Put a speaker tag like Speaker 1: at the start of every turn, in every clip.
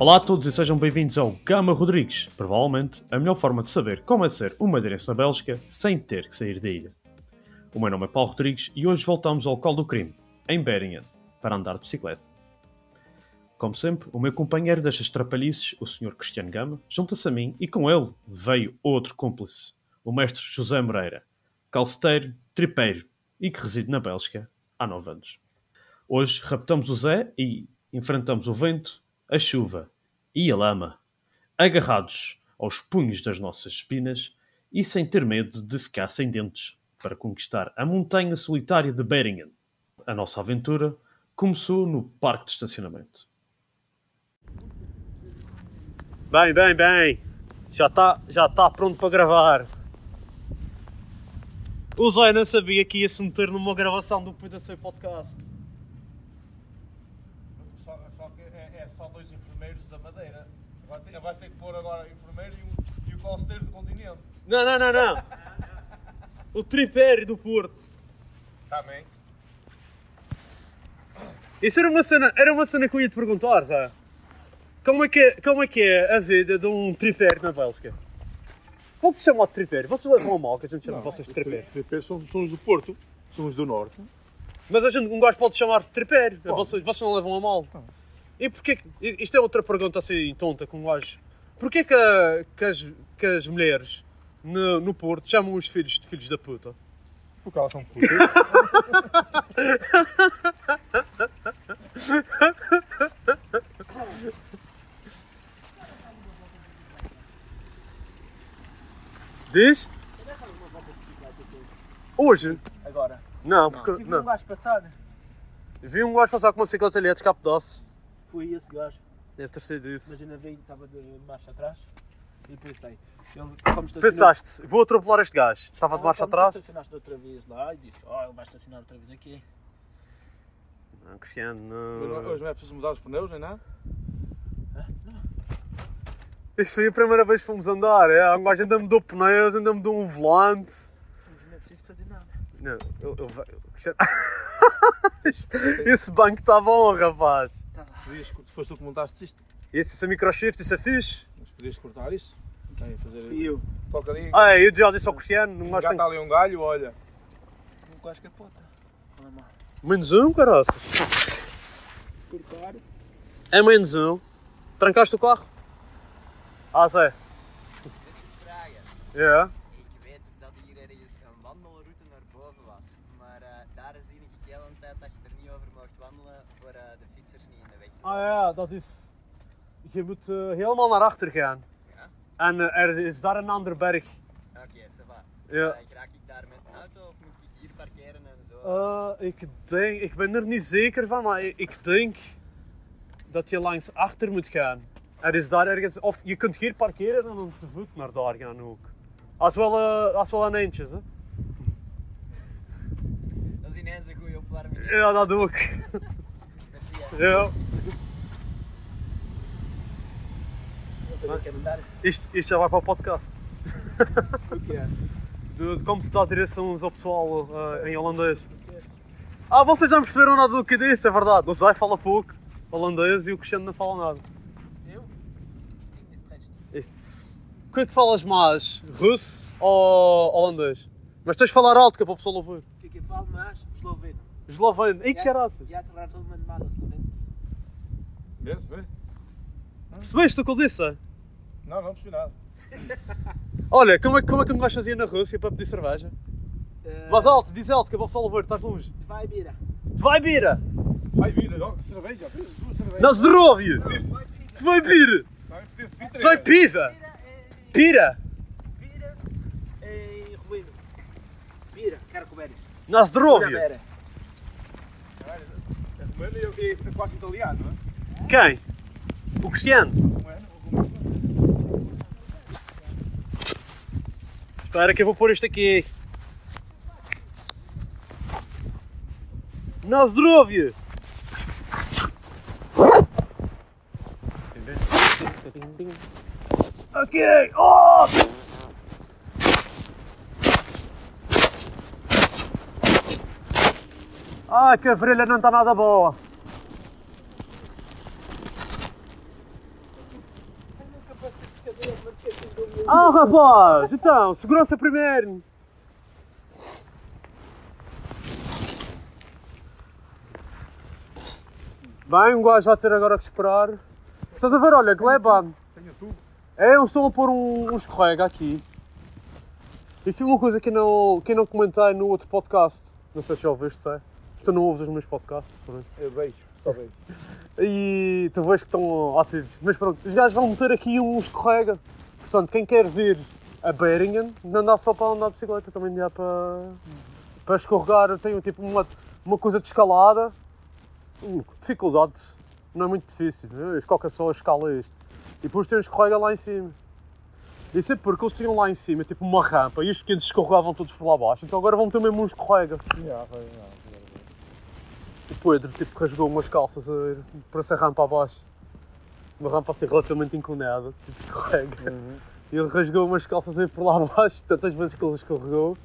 Speaker 1: Olá a todos e sejam bem-vindos ao Gama Rodrigues, provavelmente a melhor forma de saber como é ser uma madeirense na Bélgica sem ter que sair da ilha. O meu nome é Paulo Rodrigues e hoje voltamos ao colo do crime, em Beringen, para andar de bicicleta. Como sempre, o meu companheiro destas trapalhices, o Sr. Cristiano Gama, junta-se a mim e com ele veio outro cúmplice, o mestre José Moreira, calceteiro, tripeiro e que reside na Bélgica há nove anos. Hoje raptamos o Zé e enfrentamos o vento, a chuva e a lama, agarrados aos punhos das nossas espinas e sem ter medo de ficar sem dentes para conquistar a montanha solitária de Beringen. A nossa aventura começou no parque de estacionamento. Bem, bem, bem. Já está já tá pronto para gravar. O Zé não sabia que ia se meter numa gravação do PDC Podcast.
Speaker 2: Só, só que é, é só dois enfermeiros da Madeira. Vai ter, vais ter que pôr agora enfermeiro e o, e o calceteiro do continente.
Speaker 1: Não, não, não, não. O tripério do Porto.
Speaker 2: Também.
Speaker 1: Isso era uma cena, era uma cena que eu ia te perguntar, Zé. Como é que é, como é, que é a vida de um tripério na Bélgica? Pode-se chamar de tripério? Vocês levam a mal que a gente chama vocês de tripério.
Speaker 2: Tripé somos, somos do Porto, somos do Norte.
Speaker 1: Mas a gente, um gajo pode chamar de tripério. Vocês, vocês não levam a mal. E porquê que, isto é outra pergunta assim tonta com gajo. Porquê que, a- que as, que as mulheres no, no Porto chamam os filhos de filhos da puta?
Speaker 2: Porque elas são putas.
Speaker 1: Diz? Hoje?
Speaker 3: Agora.
Speaker 1: Não, porque.
Speaker 3: Tive um
Speaker 1: Não.
Speaker 3: gajo passar.
Speaker 1: Vi um gajo passar com uma bicicleta elétrica a pedaço.
Speaker 3: Fui esse gajo.
Speaker 1: Deve ter sido isso.
Speaker 3: Mas ainda veio, estava de marcha atrás. E pensei. Ele, como estacionou-
Speaker 1: Pensaste, vou atropelar este gajo. Estava de
Speaker 3: Ah,
Speaker 1: marcha
Speaker 3: como tu
Speaker 1: atrás.
Speaker 3: estacionaste outra vez lá e disse: Oh, ele vai estacionar outra vez aqui.
Speaker 1: Não, Cristiano,
Speaker 2: Hoje não-
Speaker 1: não.
Speaker 2: Hoje não é preciso mudar os pneus nem nada.
Speaker 1: Isso foi a primeira vez que fomos andar. É, um gajo ainda mudou pneus, ainda mudou um volante.
Speaker 3: Mas não é preciso fazer nada.
Speaker 1: Não, eu, eu, Cristiano. Esse banco está bom, rapaz.
Speaker 2: Podias, tu foste tu que montaste isto.
Speaker 1: Esse, isso é microshift, isso é fixe.
Speaker 2: Mas podias cortar isso. Tem a fazer
Speaker 3: eu.
Speaker 2: Toca ali.
Speaker 1: Ah, é, eu já disse ao Cristiano, não
Speaker 2: Já
Speaker 1: gosto
Speaker 2: está ali um galho, olha.
Speaker 3: Um gajo capota. Não é mal.
Speaker 1: Menos um, caralho.
Speaker 3: Se cortar.
Speaker 1: É menos um. Trancaste o carro? Ah,
Speaker 4: vragen.
Speaker 1: É.
Speaker 4: Ik weet dat hier ergens een wandelroute naar boven was, maar daar zie ik de hele tijd dat je er niet over mocht wandelen voor de
Speaker 1: Ah ja, dat is. Je moet eh, helemaal naar achter gaan.
Speaker 4: Ja?
Speaker 1: En eh, er is daar een ander berg.
Speaker 4: Oké, ça va.
Speaker 1: Ja.
Speaker 4: Eh, raak ik daar met een auto of moet ik hier parkeren en zo?
Speaker 1: Ik denk, ik ben er niet zeker van, maar ik, ik denk dat je langs achter moet gaan. Er is daar ergens, of je kunt hier parkeren en dan te voet naar daar gaan ook. Als wel, eh, als wel een eindje, hè?
Speaker 4: Dat is ineens een goede opwarming.
Speaker 1: Ja, dat ook.
Speaker 3: Eu.
Speaker 1: Isto, isto já vai para o podcast.
Speaker 3: O que é?
Speaker 1: De, de como se dá direções ao pessoal eh, em holandês. Ah, vocês não perceberam nada do que disse, é verdade. O Zé fala pouco holandês e o Cristiano não fala nada.
Speaker 4: Eu? Niet.
Speaker 1: O que é que falas mais? Russo ou holandês? Mas tens de falar alto que é para o pessoal ouvir.
Speaker 3: O que é que eu falo mais? Esloveno.
Speaker 1: Esloveno. E caraças.
Speaker 3: Ja se rado me mal slovenski.
Speaker 2: Vês? Vê?
Speaker 1: Percebeste o que eu disse?
Speaker 2: Não, não percebi nada.
Speaker 1: Olha, como é, que- como é que um gajo fazia na Rússia para pedir cerveja?
Speaker 3: Eh,
Speaker 1: Mas alto, diz alto que é para o pessoal ouvir, estás longe.
Speaker 3: Vai bira.
Speaker 1: Vai bira!
Speaker 2: Vai vir, ó, cerveja? Duas cervejas.
Speaker 1: Na Zeróvia! Vai bira!
Speaker 2: Vai
Speaker 1: piva! Pira!
Speaker 3: Bira e ruído. Bira, quero comer isso.
Speaker 1: Na!
Speaker 3: Bira.
Speaker 2: Mano, eu, eu, é quase italiano, não é?
Speaker 1: Quem? O Cristiano? Espera que eu vou pôr este aqui. Na zdrowie! Ok! Oh! Ah, Ai, que a não está nada boa! Ah, rapaz! Então, segurança primeiro! Bem, um gajo vai ter agora que esperar. Estás a ver, olha, Gleba.
Speaker 2: Tenho tudo.
Speaker 1: É, eles estão a pôr um, um escorrega aqui. Isto é uma coisa que eu não, que eu não comentei no outro podcast. Não sei se já ouviste, sei. Tu não ouves os meus podcasts, por isso.
Speaker 2: Eu beijo, só beijo.
Speaker 1: E tu vês que estão ativos. Mas pronto, os gajos vão meter aqui um escorrega. Portanto, quem quer vir a Beringen, não dá só para andar de bicicleta, também dá para, para escorregar. Tem tipo uma, uma coisa de escalada. Hum, Dificuldade, não é muito difícil. né? Qualquer pessoa escala isto. E depois tem um escorrega lá em cima. Isso é porque eles tinham lá em cima tipo uma rampa e os pequenos escorregavam todos por lá abaixo. Então agora vão ter mesmo um escorrega.
Speaker 2: Já, vai, já.
Speaker 1: O Pedro tipo, rasgou umas calças a essa rampa abaixo. Uma rampa assim relativamente inclinada, tipo escorrega. E ele rasgou umas calças a ir por lá abaixo, tantas vezes que ele escorregou.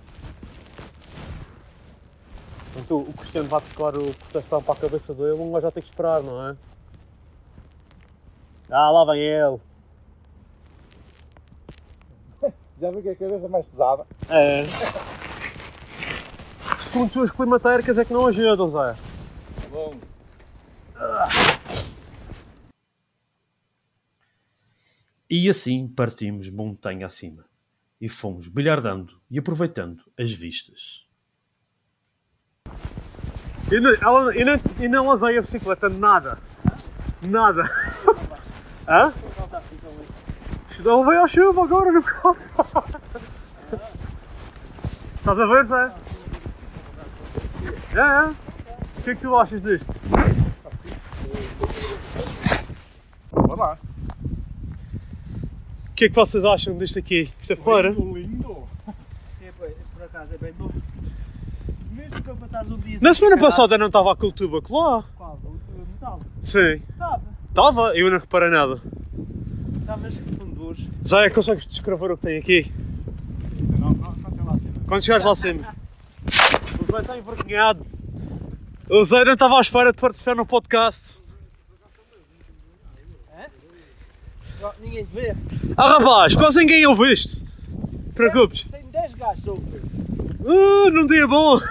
Speaker 1: Então o Cristiano vai tocar o proteção para a cabeça dele, um gajo já tem que esperar, não é? Ah, lá vem ele.
Speaker 2: Já vi que é a cabeça mais pesada.
Speaker 1: É. Condições climatéricas é que não ajudam, Zé.
Speaker 2: Bom.
Speaker 1: E assim partimos montanha acima e fomos bilhardando e aproveitando as vistas. E não, ela, e não, e não lavei a bicicleta nada. Nada. Hã? Não veio a chuva agora no carro. Estás a ver, Zé? É, é. O que é que tu achas disto?
Speaker 2: Vai lá.
Speaker 1: O que é que vocês acham disto aqui? Isto é fora?
Speaker 2: Lindo, lindo.
Speaker 3: É, por acaso é bem bom. Mesmo que eu estar um dia
Speaker 1: Na
Speaker 3: sem
Speaker 1: semana passada não estava a cultura lá.
Speaker 3: Qual? O, o metal?
Speaker 1: Sim.
Speaker 3: Estava.
Speaker 1: Estava, eu não reparei nada.
Speaker 3: Estavas fundores.
Speaker 1: Zé, consegues descrever o que tem aqui?
Speaker 2: Não, não, lá acima.
Speaker 1: Quando chegares lá acima. O Zé está envergonhado. O Zé não estava à espera de participar no podcast.
Speaker 3: Oh, ninguém te vê.
Speaker 1: Ah rapaz, quase ninguém ouve isto. Preocupes.
Speaker 3: Tem 10 gajos a ouvir.
Speaker 1: Uh, num dia bom.
Speaker 3: Os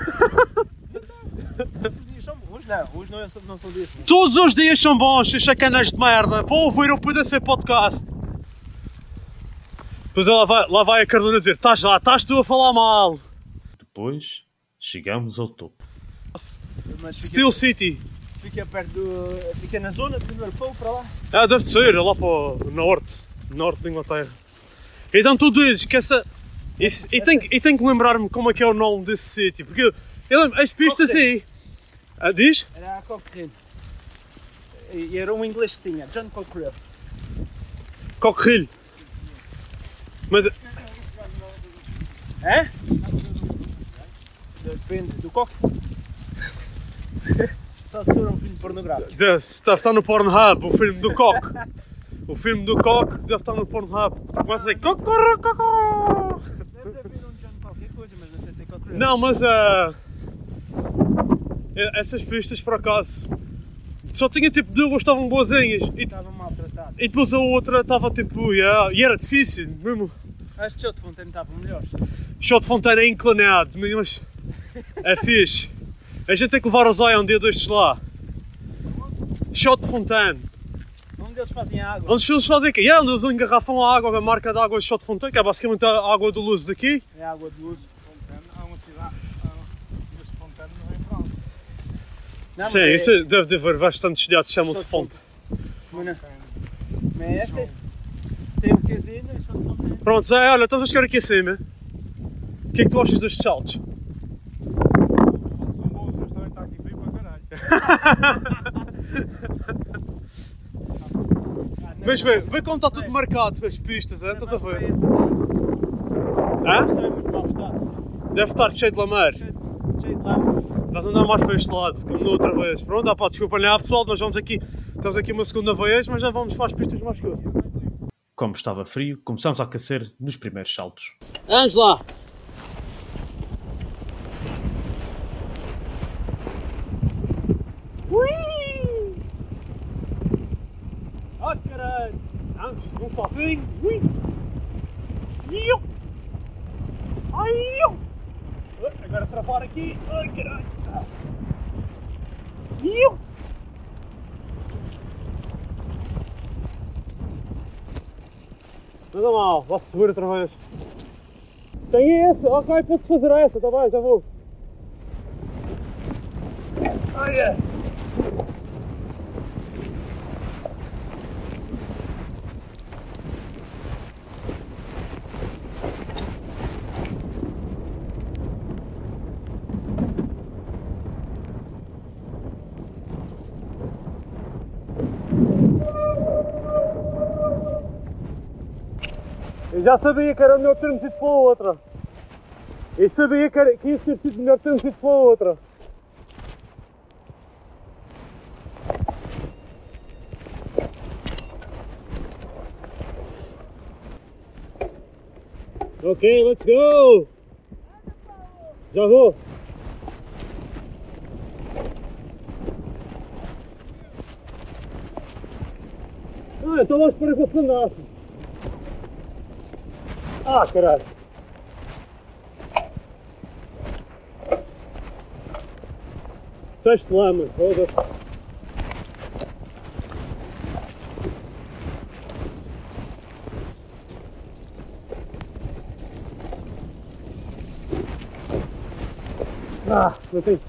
Speaker 3: dias são bons. Não, hoje não, é, não são dias bons.
Speaker 1: Todos os dias são bons, esses sacanas de merda. Para ouvir o PDC Podcast. Depois lá vai, lá vai a Carolina dizer: Estás lá, estás tu a falar mal. Depois chegamos ao topo. Steel City.
Speaker 3: Fica perto do. Fica na zona de Liverpool para lá.
Speaker 1: Ah, deve de ser, é lá para o norte, norte da Inglaterra. Então tu dizes que essa. Isso, e, tenho, e tenho que lembrar-me como é que é o nome desse sítio, porque eu, eu lembro, as pistas aí. Ah, diz?
Speaker 3: Era a Cochrane. E era um inglês que tinha, John Cochrane.
Speaker 1: Coquerrilho. Mas
Speaker 3: É? Depende do coque. Só se for um filme pornográfico.
Speaker 1: deve deve estar no Pornhub, o filme do Coque. O filme do Coque deve estar no Pornhub. Começa a dizer Cocorro.
Speaker 3: Deve haver um John qualquer coisa, mas não sei se é Cochrane.
Speaker 1: Não, mas ah, essas pistas por acaso só tinha tipo duas que estavam boazinhas e,
Speaker 3: Estava maltratado.
Speaker 1: e depois a outra estava tipo, yeah, e era difícil mesmo.
Speaker 3: As de Shot Fontaine estavam melhores.
Speaker 1: Shot de fonteira é inclinado, mas é fixe. A gente tem que levar o Zóia um dia destes lá. Shot de fontaine.
Speaker 3: Onde eles fazem a água.
Speaker 1: Onde eles fazem aqui? Yeah, onde eles engarrafam a água, a marca de água de Shot de fontaine, que é basicamente a água do luz daqui.
Speaker 3: É água de luz.
Speaker 2: Fontana, há uma cidade. há- Mas Fontana não é em França.
Speaker 3: Não,
Speaker 1: Sim,
Speaker 3: é-
Speaker 1: isso deve de haver bastantes cidades que chamam-se
Speaker 3: de
Speaker 1: fonte.
Speaker 3: Mas. Mas esta tem um quezinho, é Shot Fontaine.
Speaker 1: Pronto, Zé, olha, estamos a chegar aqui acima. O que é que tu achas destes saltos?
Speaker 2: Mas
Speaker 1: vê, vê como está tudo marcado, as pistas, é? estás a ver?
Speaker 3: Hã?
Speaker 1: Deve estar cheio de lameiro.
Speaker 3: Cheio de-.
Speaker 1: Estás a andar mais para este lado, como na outra vez. Pronto, ah, pá, desculpa lá pessoal, nós vamos aqui, estamos aqui uma segunda vez, mas já vamos para as pistas mais coisas.
Speaker 5: Como estava frio, começámos a aquecer nos primeiros saltos.
Speaker 1: Vamos lá! Ui! Ah, caralho! Vamos, um sozinho! Ui! Iu! Ai, iu! Ah, Agora travar aqui! Ai, caralho! Iu! Nada mal, vá subir outra vez. Tem esse, ok, pode-se fazer essa, tá bem, já vou. Ai, é. Eu já sabia que era melhor termos ido para a outra. Eu sabia que, era, que ia ter sido melhor termos ido para a outra. Ok, let's go! Já vou! Ah, então lá espera que você andasse. Ah, caralho! Teste lama, foda-se. Ah, não tem.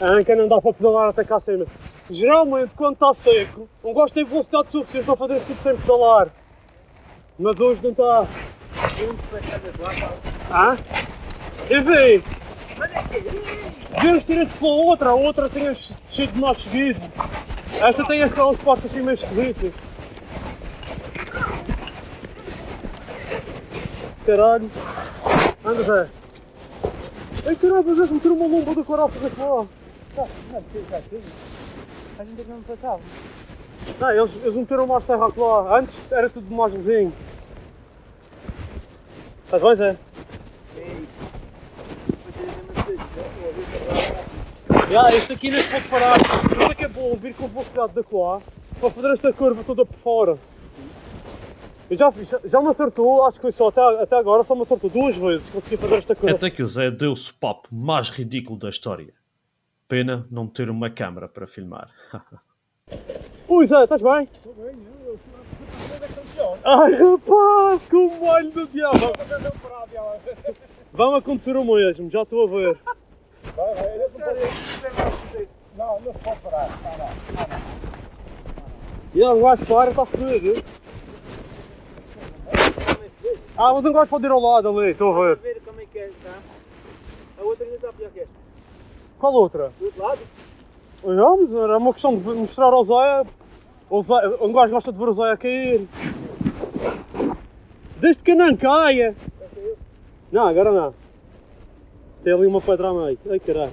Speaker 1: A anca não dá para pedalar até cá acima. Geralmente, quando está seco, não gosto de ter velocidade suficiente para fazer tudo sem pedalar. Mas hoje não está. Ah? Vi! Devíamos ter este pela outra, a outra tem as cheio de nós seguidos. Esta tem aquelas portas assim meio esquisitas. Caralho. Anda, Zé. Ai caralho, mas eles meteram uma lomba do coraça daqui lá.
Speaker 3: A gente não passava.
Speaker 1: Não, eles, eles meteram terra aqui lá. Antes era tudo mais vizinho. Estás bem, Zé? Já, este aqui nem se pode parar. Isso é que é bom vir com velocidade da lá para fazer esta curva toda por fora. Eu já, já, já me acertou, acho que foi só até, até agora, só me acertou duas vezes consegui fazer esta curva.
Speaker 5: Até que o Zé deu-se o papo mais ridículo da história. Pena não ter uma câmara para filmar.
Speaker 1: Ui Zé, estás bem?
Speaker 3: Estou bem, eu sou campeão.
Speaker 1: Ai rapaz, como molho do diabo!
Speaker 3: Não.
Speaker 1: Vai-me acontecer o mesmo, já estou a ver.
Speaker 3: Vai, vai, eu não. Não, não se pode parar. Não, não, não.
Speaker 1: E ele vai para, está fedido. Ah, mas um gajo pode ir ao lado ali, estou a ver.
Speaker 3: ver como é que é, tá? A outra ainda está pior que esta.
Speaker 1: Qual outra?
Speaker 3: Do outro lado?
Speaker 1: Olhamos, era uma questão de mostrar ao Zé. O Zé um gajo gosta de ver o Zé a cair. Desde que não caia. Não, agora não. Tem ali uma pedra a meio. Ai caralho.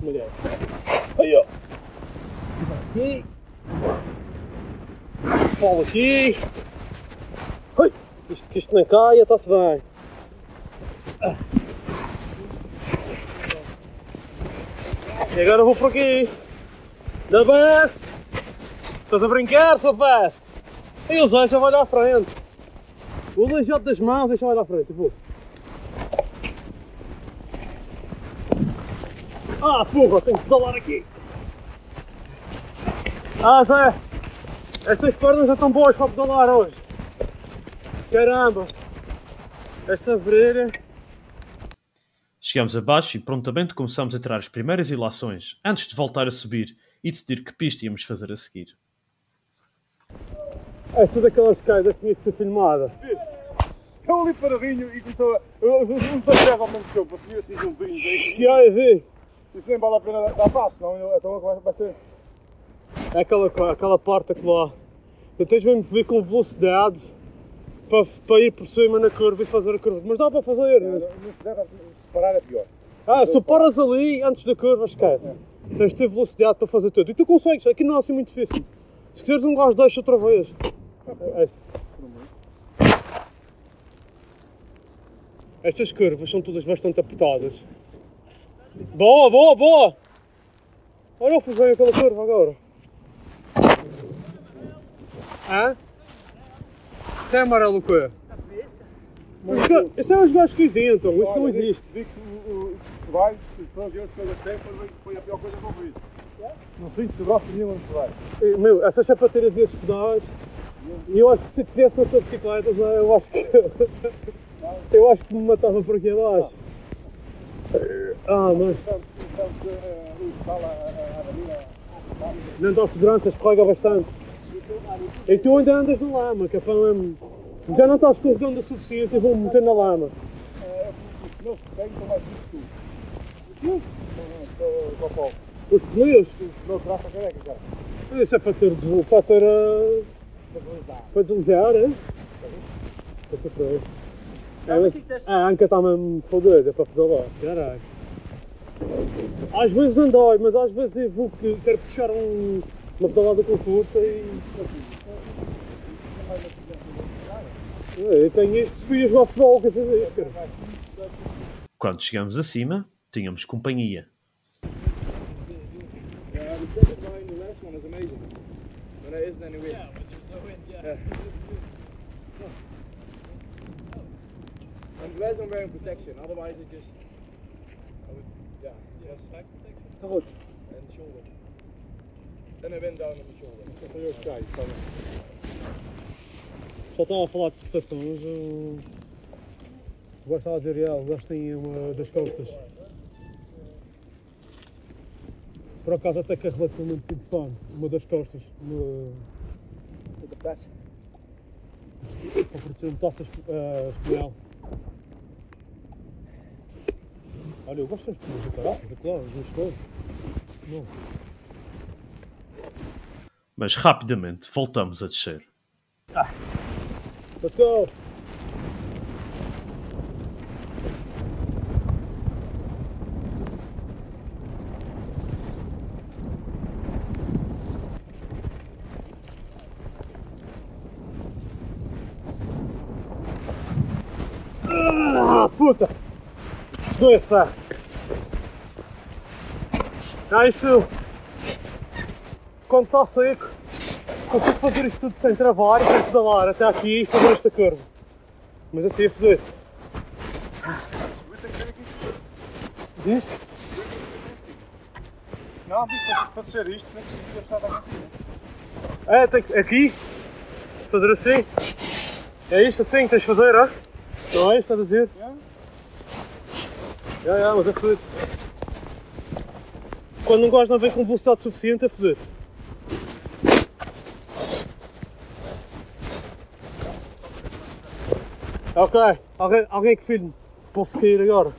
Speaker 1: Mulher. Aí ó. Aqui. Bola aqui. Ai, isto, que isto não caia, está-se bem. E agora vou por aqui. Da best. Estás a brincar, seu best? Aí o Zé já vai lá à frente. O aleijado das mãos deixa vai lá à frente. Vou. Ah, porra, tenho que pedalar aqui. Ah, Zé. Estas pernas já estão boas para pedalar hoje. Caramba. Esta vereda.
Speaker 5: Chegámos abaixo e prontamente começámos a tirar as primeiras ilações, antes de voltar a subir e decidir que pista íamos fazer a seguir.
Speaker 1: Esta daquelas quedas tinha que ser filmada.
Speaker 3: Eu ali paradinho e começou a. Não sei se ao mesmo tempo, assim assim juntinhos.
Speaker 1: Que ai, vê. Isso nem vale a pena dar passo, não, então vai, vai ser. É aquela, aquela parte aqui lá. Tu tens mesmo que vir com velocidade para, para ir por cima na curva e fazer a curva. Mas dá para fazer.
Speaker 2: Não se deve separar é pior.
Speaker 1: Ah, se tu paras ali antes da curva, esquece. Tens de ter velocidade para fazer tudo. E tu consegues, aqui não é assim muito difícil. Se quiseres um gajo, deixa outra vez. Estas curvas são todas bastante apertadas. Boa, boa, boa! Olha, eu fiz bem aquela curva agora. Hã? Isso é amarelo o quê? Isso é os gajos que inventam, isso não existe.
Speaker 2: Vi que o- o- vais, pronto, eu estou a tempo, foi a pior coisa que eu vi.
Speaker 1: Não fiz de braço nenhum onde vai. Meu, essas sapatilhas e esses pedais, e eu acho que se tivesse tua bicicleta, eu acho que. eu acho que me matava por aqui abaixo. Ah, mas
Speaker 2: eh,
Speaker 1: não dá segurança, escorrega bastante. E tu ainda andas na lama, que é. Já não estás escorregando o suficiente e vou meter na lama.
Speaker 2: eh, os pneus.
Speaker 1: Os pneus, isso é para ter, para ter ah, para deslizar, é? Para ter para É, mas a anca está mesmo fodida para pedalar, caralho. Às vezes não dói, mas às vezes eu vou que quero puxar um, uma pedalada com força e. Eu tenho isto, se fui a jogar futebol que isto, cara.
Speaker 5: Quando chegamos acima, tínhamos companhia.
Speaker 2: Yeah, Yeah. I'm glad I'm wearing protection, otherwise it just. I would, yeah, just back protection.
Speaker 1: Goed.
Speaker 2: And shoulder. Then I went down on the shoulder.
Speaker 1: Só estava a falar de proteção, mas eu. O gajo estava a dizer, gajo tem uma das costas. Por acaso até que é relativamente importante, uma das costas. Uma...
Speaker 2: Press.
Speaker 1: Para proteger um taça uh, espinhal. Olha, eu gosto das caraças, é claro, as coisas. Não.
Speaker 5: Mas rapidamente voltamos a descer.
Speaker 1: Let's go! Ah, puta! Doença! Ah, isto... Quando está seco, consigo fazer isto tudo sem travar e sem pedalar até aqui e fazer esta curva. Mas assim é foder. Diz?
Speaker 2: Não, para, ser isto, nem precisa estar lá em cima.
Speaker 1: É, tem que, aqui, fazer assim. É isto assim que tens de fazer, é? Não é isso que estás a dizer?
Speaker 2: Yeah.
Speaker 1: Já, já, mas é foder. Quando um gajo não vem com velocidade suficiente é foder. Ok, alguém, alguém que filme. Posso cair agora?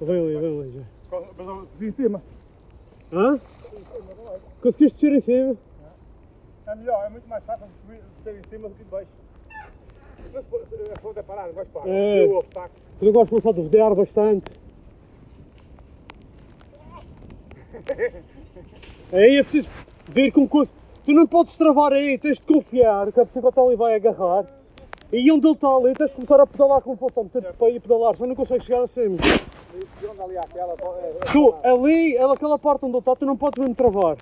Speaker 1: Vem ali, vem ali já.
Speaker 2: Mas eu vi em cima.
Speaker 1: Hã? Conseguiste descer em cima?
Speaker 2: É melhor, é muito mais fácil ser em cima do que de baixo. Mas se é parada, vais parar.
Speaker 1: É.
Speaker 2: Eu o obstáculo.
Speaker 1: Eu gosto de começar a duvidar bastante. Aí é preciso ver com coisa. Tu não podes travar aí, tens de confiar que a bicicleta ali vai agarrar. E onde ele está ali, tens de começar a pedalar com força, a meter para ir pedalar, já não consegues chegar acima.
Speaker 2: E onde ali aquela, é, é,
Speaker 1: Tu, ali, ela, aquela parte onde ele está, tu não podes mesmo travar.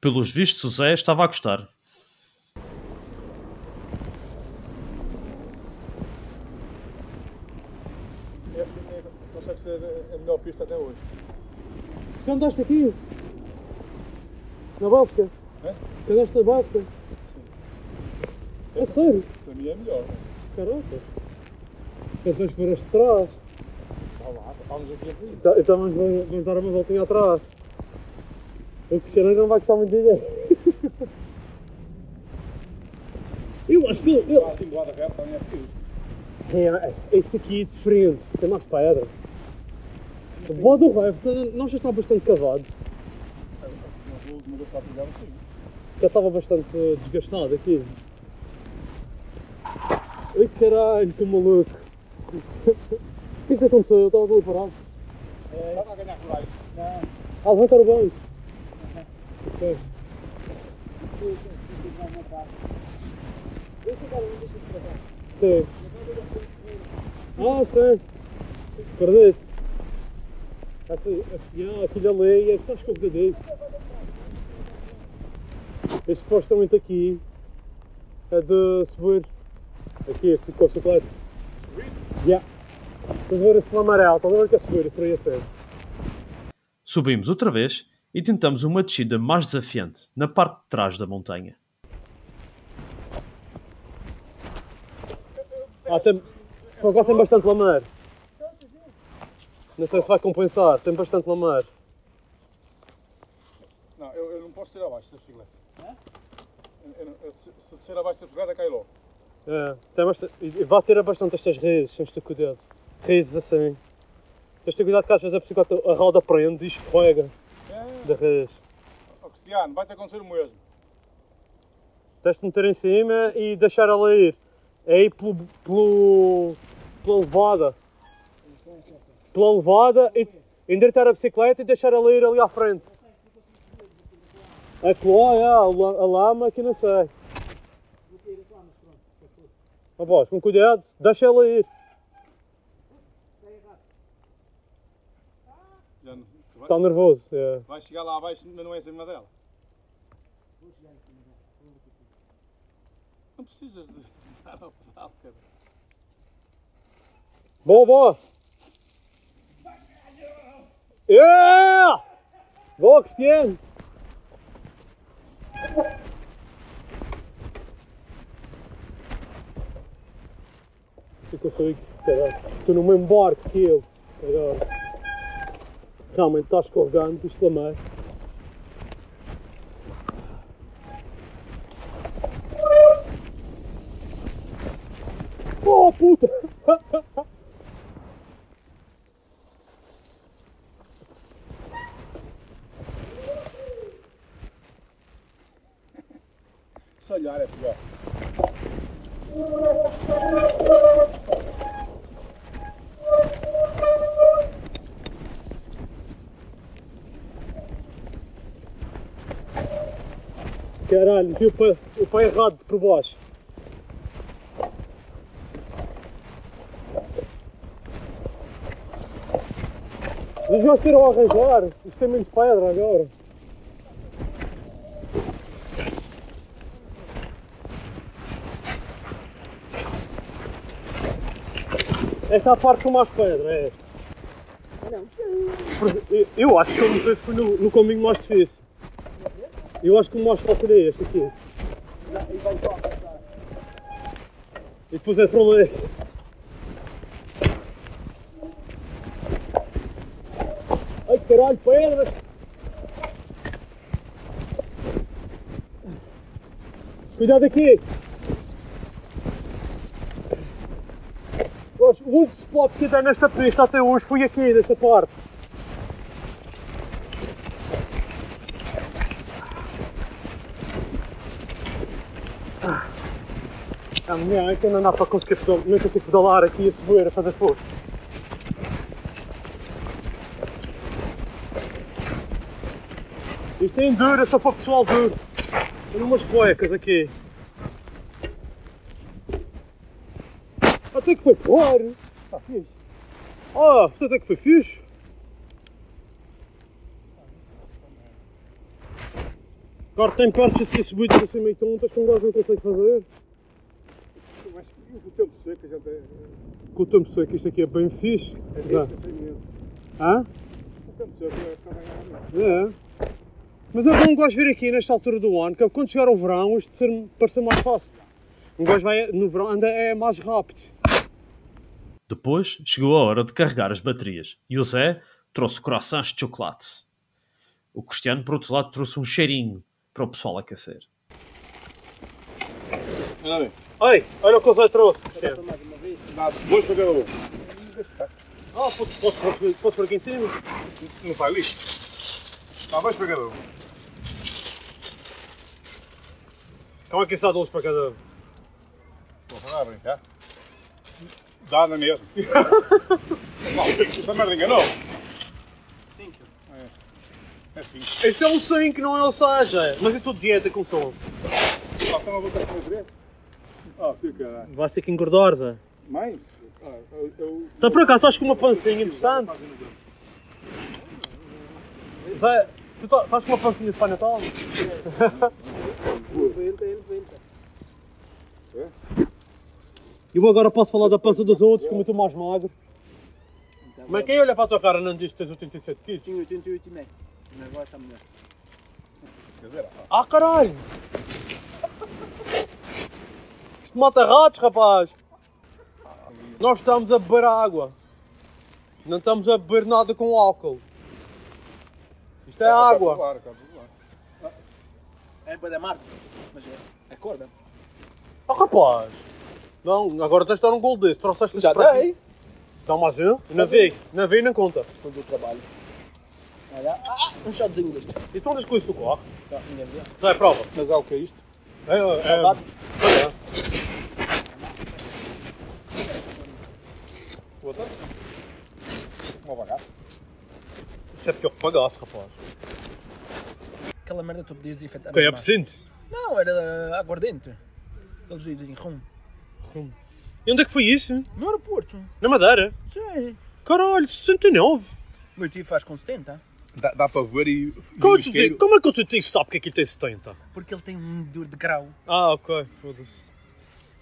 Speaker 5: Pelos vistos, o Zé estava a gostar.
Speaker 2: este é- consegue ser a melhor pista até hoje.
Speaker 1: Já andaste aqui? Na Báltica?
Speaker 2: É?
Speaker 1: Já andaste na Báltica? É sério?
Speaker 2: Para mim é melhor.
Speaker 1: Caraca. Mas vamos por este de trás.
Speaker 2: Vamos aqui a fim.
Speaker 1: Tá- Então vamos, vamos dar uma voltinha atrás. O Cristiano não vai gostar muito de ninguém. Eu acho que ele.
Speaker 2: Ah, assim do lado da reta também é fio.
Speaker 1: É, este aqui é diferente, tem mais pedra. O bode do raivo não já está bastante cavado.
Speaker 2: Mas o último está a pegar assim.
Speaker 1: Já estava bastante desgastado aqui. Ai caralho, que maluco. O que é que aconteceu? Eu estava ali parado.
Speaker 2: Estava a ganhar coragem.
Speaker 1: Ah, levantar o banco. Ok. Sim. Ah, sim. Acredito. Yeah, aquilo ali é que está escorregadio. Este supostamente aqui é de subir. Aqui, este com a bicicleta. Yeah. Estás a ver este amarelo, estás a ver que é subir, por aí a ser.
Speaker 5: Subimos outra vez e tentamos uma descida mais desafiante, na parte de trás da montanha.
Speaker 1: Ah, tem. Acaso tem bastante lamar. Não sei se vai compensar, tem bastante lamar.
Speaker 2: Não, eu, eu não posso tirar abaixo da bicicleta. Eu, eu, se, se descer abaixo da bicicleta, cai logo.
Speaker 1: É, tem bastante. Vai ter bastante estas raízes, tens de ter cuidado. Raízes assim. Tens de ter cuidado que às vezes a bicicleta a roda prende e escorrega
Speaker 2: É.
Speaker 1: da raiz.
Speaker 2: Ó Cristiano, vai-te acontecer o mesmo.
Speaker 1: Tens de meter em cima e deixar ela ir. É ir pelo, pelo, pela levada. Pela levada e endireitar a bicicleta e deixar ela ir ali à frente. É que lá, é, a, la- a lama que não sei. Boss, com cuidado, deixa ela ir. Está nervoso. é.
Speaker 2: vai chegar lá abaixo, mas não é em cima dela. Não precisas de dar ao pedal, cara.
Speaker 1: Boa, boa! Yeah! Boa, Cristiano! Fico só aí, caralho. Estou no mesmo barco que ele. Agora. Realmente está escorregando, isto também. Oh, puta!
Speaker 2: Se olhar é pior.
Speaker 1: Caralho, vi o pé, o pé errado por baixo. Eles já tiram a arranjar. Isto tem menos pedra agora. Esta é a parte com mais pedra, é esta. Eu- acho que eu se foi no, no caminho mais difícil. Eu acho que o mais fácil é este aqui. E depois é para ler. Ai caralho, pedras! Cuidado aqui! O único spot que dá nesta pista até hoje foi aqui, nesta parte. A minha é que não dá para conseguir pedal- nem consigo pedalar aqui a subir, a fazer força. Isto é enduro, é só para o pessoal duro. Tem umas cuecas aqui. Até que foi claro. Está fixe. Ah, isto até que foi fixe. Agora tem partes assim subidas assim meio tontas um gajo não consegue fazer.
Speaker 2: O tempo seco, a gente é.
Speaker 1: Com o tempo seco isto aqui é bem fixe.
Speaker 2: É
Speaker 1: Já. Hã?
Speaker 2: O tempo seco é.
Speaker 1: É. Mas eu não gosto de vir aqui nesta altura do ano, que é quando chegar o verão isto ser, parecer mais fácil. Um gajo vai no verão anda é mais rápido.
Speaker 5: Depois chegou a hora de carregar as baterias e o Zé trouxe croissants de chocolate. O Cristiano, por outro lado, trouxe um cheirinho para o pessoal aquecer.
Speaker 2: Bem.
Speaker 1: Ei, olha o que o Zé trouxe.
Speaker 2: Dois para cada um.
Speaker 1: Ah, posso, posso, posso, posso por aqui em cima?
Speaker 2: Não faz lixo. Dá dois para cada um.
Speaker 1: Como é que isso dá 12 para cada um?
Speaker 2: Vou falar a brincar. Dá na mesma. Não, esta merda enganou. É. É cinco.
Speaker 1: Esse é um 5, não é o 6, é. Mas é tudo dieta com som.
Speaker 2: Tem uma boca para fazer? Ah, fica.
Speaker 1: Vais ter que engordar, Zé.
Speaker 2: Mais? Ah, eu. eu
Speaker 1: Está por acaso, estás com uma pancinha interessante. Zé, tu tá- estás com uma pancinha de Pai Natal?
Speaker 3: 90, ele 90.
Speaker 1: E eu agora posso falar da pança dos outros, como eu estou mais magro. Mas quem olha para a tua cara não diz que tens 87 quilos?
Speaker 3: Tinha 88 e meio. Mas agora está melhor.
Speaker 1: Ah, caralho! Isto mata ratos, rapaz! Nós estamos a beber água. Não estamos a beber nada com álcool. Isto é água.
Speaker 2: Claro, claro, claro.
Speaker 3: É para da Marte. Mas é. É cor, não?
Speaker 1: Ah, rapaz! Não, agora tens de dar um gol desse. Trouxeste
Speaker 3: Já dei.
Speaker 1: Dá mais um? Não vi, não vi, não conta.
Speaker 3: Quando eu trabalho. Olha. Ah, um shotzinho deste.
Speaker 1: E tu andas com isso do carro?
Speaker 3: Tá, minha vida.
Speaker 1: Já é prova.
Speaker 2: Mas há o que é isto?
Speaker 1: É, é, é.
Speaker 3: Bate.
Speaker 2: Outra? Uma bagaça.
Speaker 1: Isto é pior que pagasse, rapaz.
Speaker 3: Aquela merda tu podias desinfetar.
Speaker 1: Que é
Speaker 3: mãos.
Speaker 1: absinto?
Speaker 3: Não, era aguardente. Aqueles dizem rum.
Speaker 1: E onde é que foi isso?
Speaker 3: No aeroporto.
Speaker 1: Na Madeira?
Speaker 3: Sim.
Speaker 1: Caralho, 69!
Speaker 3: O meu tio faz com 70.
Speaker 2: Dá, dá para ver e. e
Speaker 1: Como,
Speaker 2: o
Speaker 1: é que como é que o teu tio sabe que aquilo tem 70?
Speaker 3: Porque ele tem um dor de grau.
Speaker 1: Ah, ok, foda-se.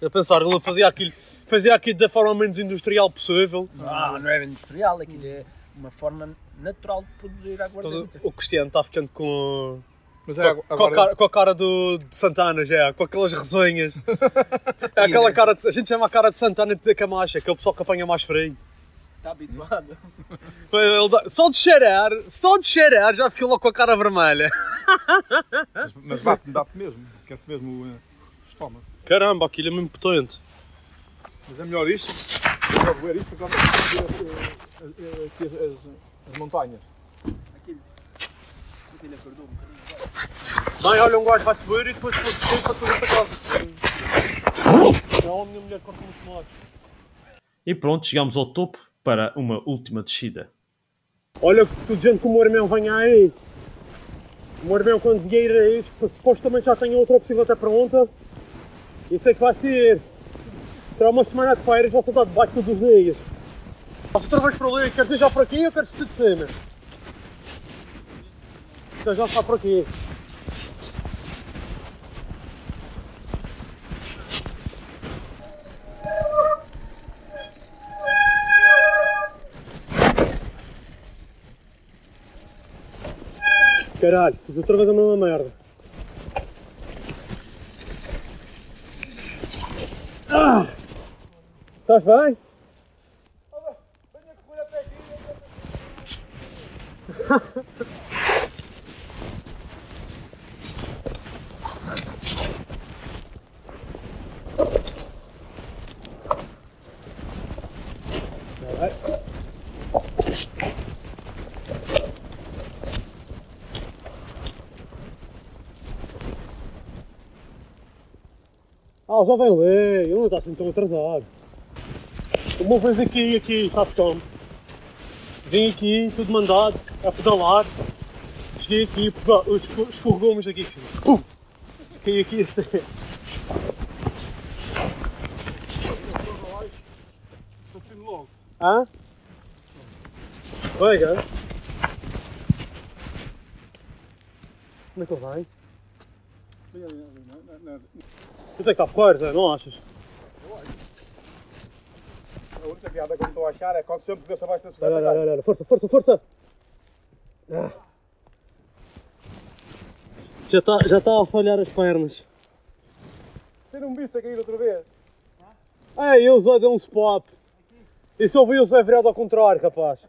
Speaker 1: Eu a pensar, ele fazia aquilo, fazia aquilo da forma menos industrial possível.
Speaker 3: Ah, não é industrial. Aquilo é uma forma natural de produzir
Speaker 1: Então,
Speaker 3: aguardente.
Speaker 1: o Cristiano está ficando com,
Speaker 2: Mas é
Speaker 1: a-
Speaker 2: agora.
Speaker 1: com a cara, com a cara do, de Santana, já, com aquelas resenhas. É aquela cara, de- a gente chama a cara de Santana de Camacha, que é o pessoal que apanha mais frio.
Speaker 3: Está habituado.
Speaker 1: Ele dá- Só de cheirar, só de cheirar já fica logo com a cara vermelha.
Speaker 2: Mas, mas bate, bate mesmo. Quer-se mesmo o estômago.
Speaker 1: Caramba, aquilo é mesmo potente.
Speaker 2: Mas é melhor isto. É melhor ver isto porque vamos subir as, as, as, as, as montanhas.
Speaker 3: Aquilo. Aquilo acordou um bocadinho.
Speaker 1: Bem, olha, um gajo vai subir e depois depois depois para tudo para casa. Não, a minha mulher corta muito mais. E pronto, chegamos ao topo para uma última descida. Olha, tu dizendo que o meu irmão venha aí. O meu irmão quando vier aí, supostamente já tem outra bicicleta pronta. Isso é que vai ser. Terá uma semana de férias, você está debaixo todos os dias. Passa outra vez por ali, queres ir já por aqui ou queres descer de cima? Então já está por aqui. Caralho, fiz outra vez a mesma merda. Estás bem? Ah, já vem ler, eu não está assim tão atrasado. Uma vez aqui, aqui, sabe como? Vim aqui, tudo mandado, a pedalar. Cheguei aqui, escorregou-me aqui. Pum! Caí aqui assim. Hã? Oi, cara. Como é que ele vai?
Speaker 2: Na- na- na-
Speaker 1: Tu tem que estar forte, não achas?
Speaker 2: A única piada que eu estou a achar é quando sempre vê-se abaixo da bicicleta.
Speaker 1: olha, olha, olha, força, força, força! Ah. Já está já tá a falhar as pernas.
Speaker 2: Você não viste a cair outra vez?
Speaker 1: Ei, eu só dei um spot. Isso ouviu-se é virado ao contrário, rapaz.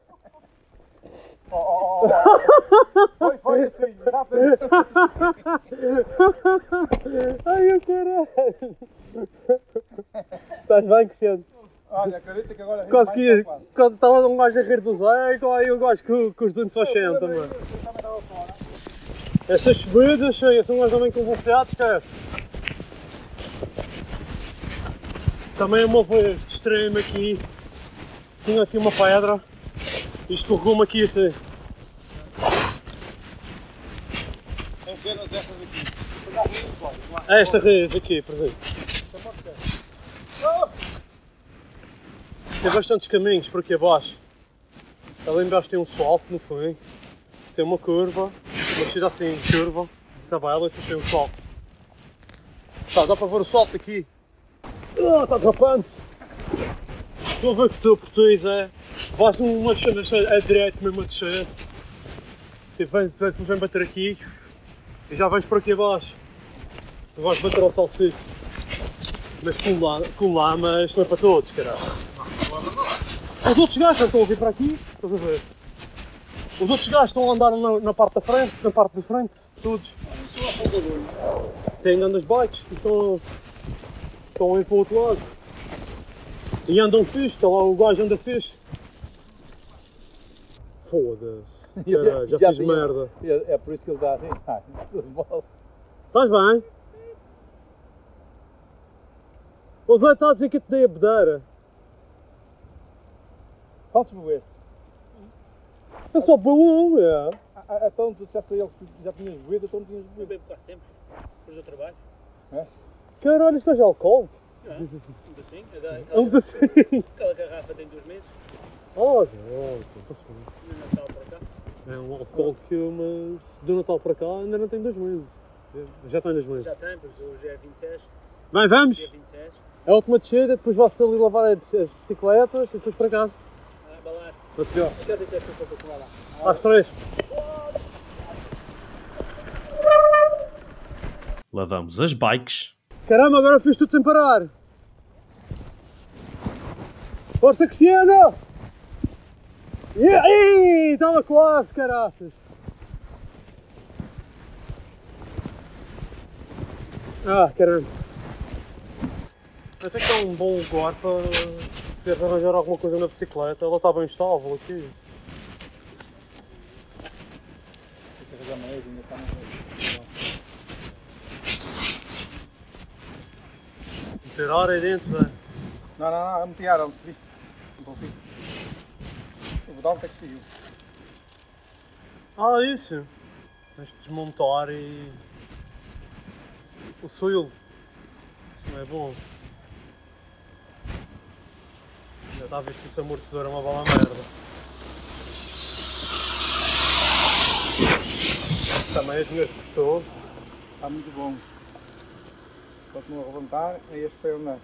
Speaker 2: Foi, foi assim, exatamente.
Speaker 1: Ai, o caralho. Estás bem, Cristiano?
Speaker 2: Olha, acredita que agora
Speaker 1: que
Speaker 2: que quase.
Speaker 1: quase estava um gajo a rir do Zé, aí o gajo com, com os dentes ao chão também.
Speaker 2: Eu também.
Speaker 1: Estas subidas, cheia, são um gajo também com velocidade, esquece. Também uma vez distraí-me aqui, tinha aqui uma pedra, e escorregou-me aqui assim.
Speaker 2: Tem cenas dessas aqui. Lá.
Speaker 1: Esta raiz aqui, por exemplo.
Speaker 2: Isso pode ser.
Speaker 1: Tem bastantes caminhos por aqui abaixo. Ali embaixo tem um salto no fim, tem uma curva, uma descida assim, curva, tabela e depois tem um salto. Tá, dá para ver o salto aqui. Ah, está derrapante. Estou a ver que tu por tu é. Vais numa cena a direito mesmo a descer. Tipo, vem, bater aqui e já vais por aqui abaixo. Tu vais bater ao tal sítio. Mas com lá, com lá, mas não é para todos, caralho. Os outros gajos estão a vir para aqui, estás a ver? Os outros gajos estão a andar na, na parte da frente, na parte da frente, todos. Têm andando as bikes e estão, estão a ir para o outro lado. E andam fixe, está lá o gajo anda fixe. Foda-se. Caralho, já,
Speaker 2: Já
Speaker 1: fiz
Speaker 2: tinha.
Speaker 1: merda.
Speaker 2: É é por isso que ele está assim.
Speaker 1: Estás bem? O Zé está a dizer que eu te dei a bedeira.
Speaker 2: Bebeste?
Speaker 1: Eu só bebo um, é.
Speaker 2: Ah, Então tu disseste a ele que já tinhas bebido, então não tinhas
Speaker 3: Eu
Speaker 2: bebido.
Speaker 3: bebo quase sempre. Depois do trabalho.
Speaker 1: Caralho, gajo é alcoólico.
Speaker 3: Não, um docinho. é da-
Speaker 1: É um
Speaker 3: Aquela,
Speaker 1: docinho.
Speaker 3: aquela garrafa tem dois meses.
Speaker 1: Oh, já, está-se bem.
Speaker 3: No Natal para cá.
Speaker 1: É um alcoólico, mas do Natal para cá ainda não tem dois meses. Já tem dois meses.
Speaker 3: Já tem, porque hoje é 26.
Speaker 1: Bem, vamos!
Speaker 3: Dia 26.
Speaker 1: É a última descida, depois vai-se ali lavar as as bicicletas e depois para casa. Para pior. Às três.
Speaker 5: Lavamos as bikes,
Speaker 1: Caramba, agora fiz tudo sem parar! Força Cristiano! Ih, estava quase, caraças! Ah, caramba! Até que é um bom lugar para se arranjar alguma coisa na bicicleta. Ela está bem estável aqui. Meter ar aí dentro, velho.
Speaker 2: Não, não, não, eu meti ar, eu subi. Não vou dar um que.
Speaker 1: Ah, isso! Tens de desmontar e. o soil. Isso não é bom. Já está a ver que esse amortecedor é uma bala merda. Também é dinheiro que custou.
Speaker 2: Está muito bom. Continua a levantar, é este foi andar.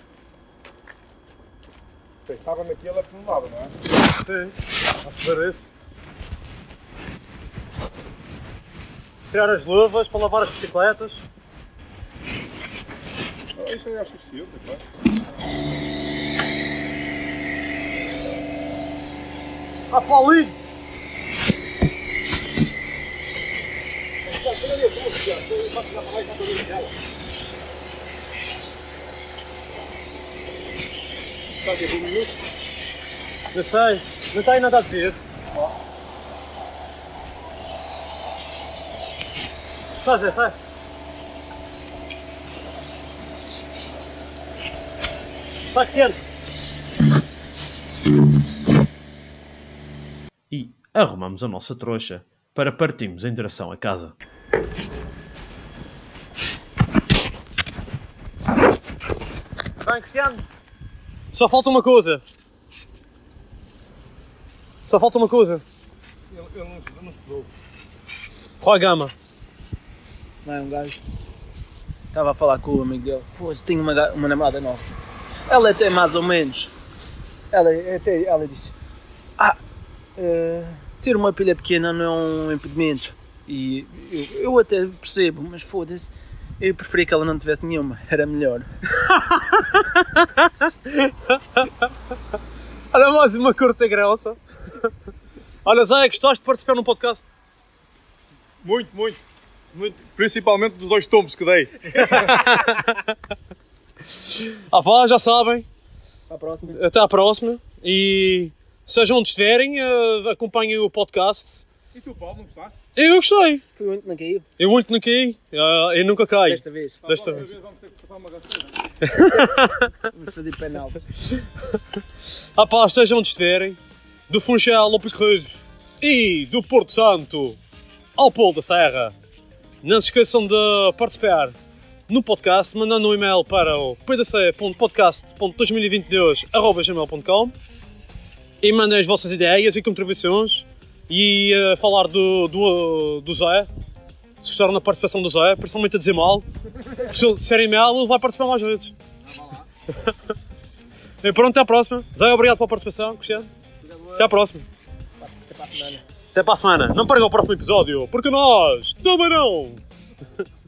Speaker 2: Estava naquele é que não dava, não é?
Speaker 1: Sim, a fazer isso. Tirar as luvas para lavar as bicicletas.
Speaker 2: Oh, Isso aí acho que possível, depois.
Speaker 1: Ah, Paulinho!
Speaker 2: Está a minuto.
Speaker 1: Não sei, não tem nada a dizer. Estás a ver, sai.
Speaker 5: Arrumamos a nossa trouxa para partirmos em direção a casa.
Speaker 1: Bem, Cristiano. Só falta uma coisa. Só falta uma coisa.
Speaker 2: Ele, ele não, ele não estudou.
Speaker 1: Qual a gama?
Speaker 3: Não é um gajo. Estava a falar com o amigo dele. Pô, eu tenho uma, uma namorada nova. Ela até mais ou menos. Ela até ela disse: Ah, eh, ter uma pilha pequena não é um impedimento. E eu, eu até percebo, mas foda-se. Eu preferia que ela não tivesse nenhuma, era melhor.
Speaker 1: Olha mais uma curta grossa. Olha, Zé, gostaste de participar num podcast?
Speaker 2: Muito, muito. Muito. Principalmente dos dois tombos que dei.
Speaker 1: Ah pá, já sabem.
Speaker 3: Para a próxima.
Speaker 1: Até à próxima. E sejam onde estiverem, eh, acompanhem o podcast.
Speaker 2: E tu, Paulo, não gostaste?
Speaker 1: Eu gostei.
Speaker 3: Fui muito não caiu.
Speaker 1: Eu muito não caí. ah, eu nunca caio.
Speaker 3: Desta vez.
Speaker 1: Desta vez.
Speaker 2: vez vamos ter que passar uma gasolina.
Speaker 3: Vamos fazer penal.
Speaker 1: Ah pá, estejam onde estiverem. Do Funchal ao Picorrejo e do Porto Santo ao Polo da Serra. Não se esqueçam de participar no podcast, mandando um e-mail para o pdc.podcast.2022.gmail.com e mandem as vossas ideias e contribuições e eh, falar do, do, do Zé. Se gostaram da participação do Zé, principalmente a dizer mal. Se ele disserem mal, ele vai participar mais vezes. E pronto, até à próxima. Zé, obrigado pela participação, Cristiano. Até à próxima.
Speaker 3: Até para a semana.
Speaker 1: Até para a semana. Não percam o próximo episódio, porque nós também não.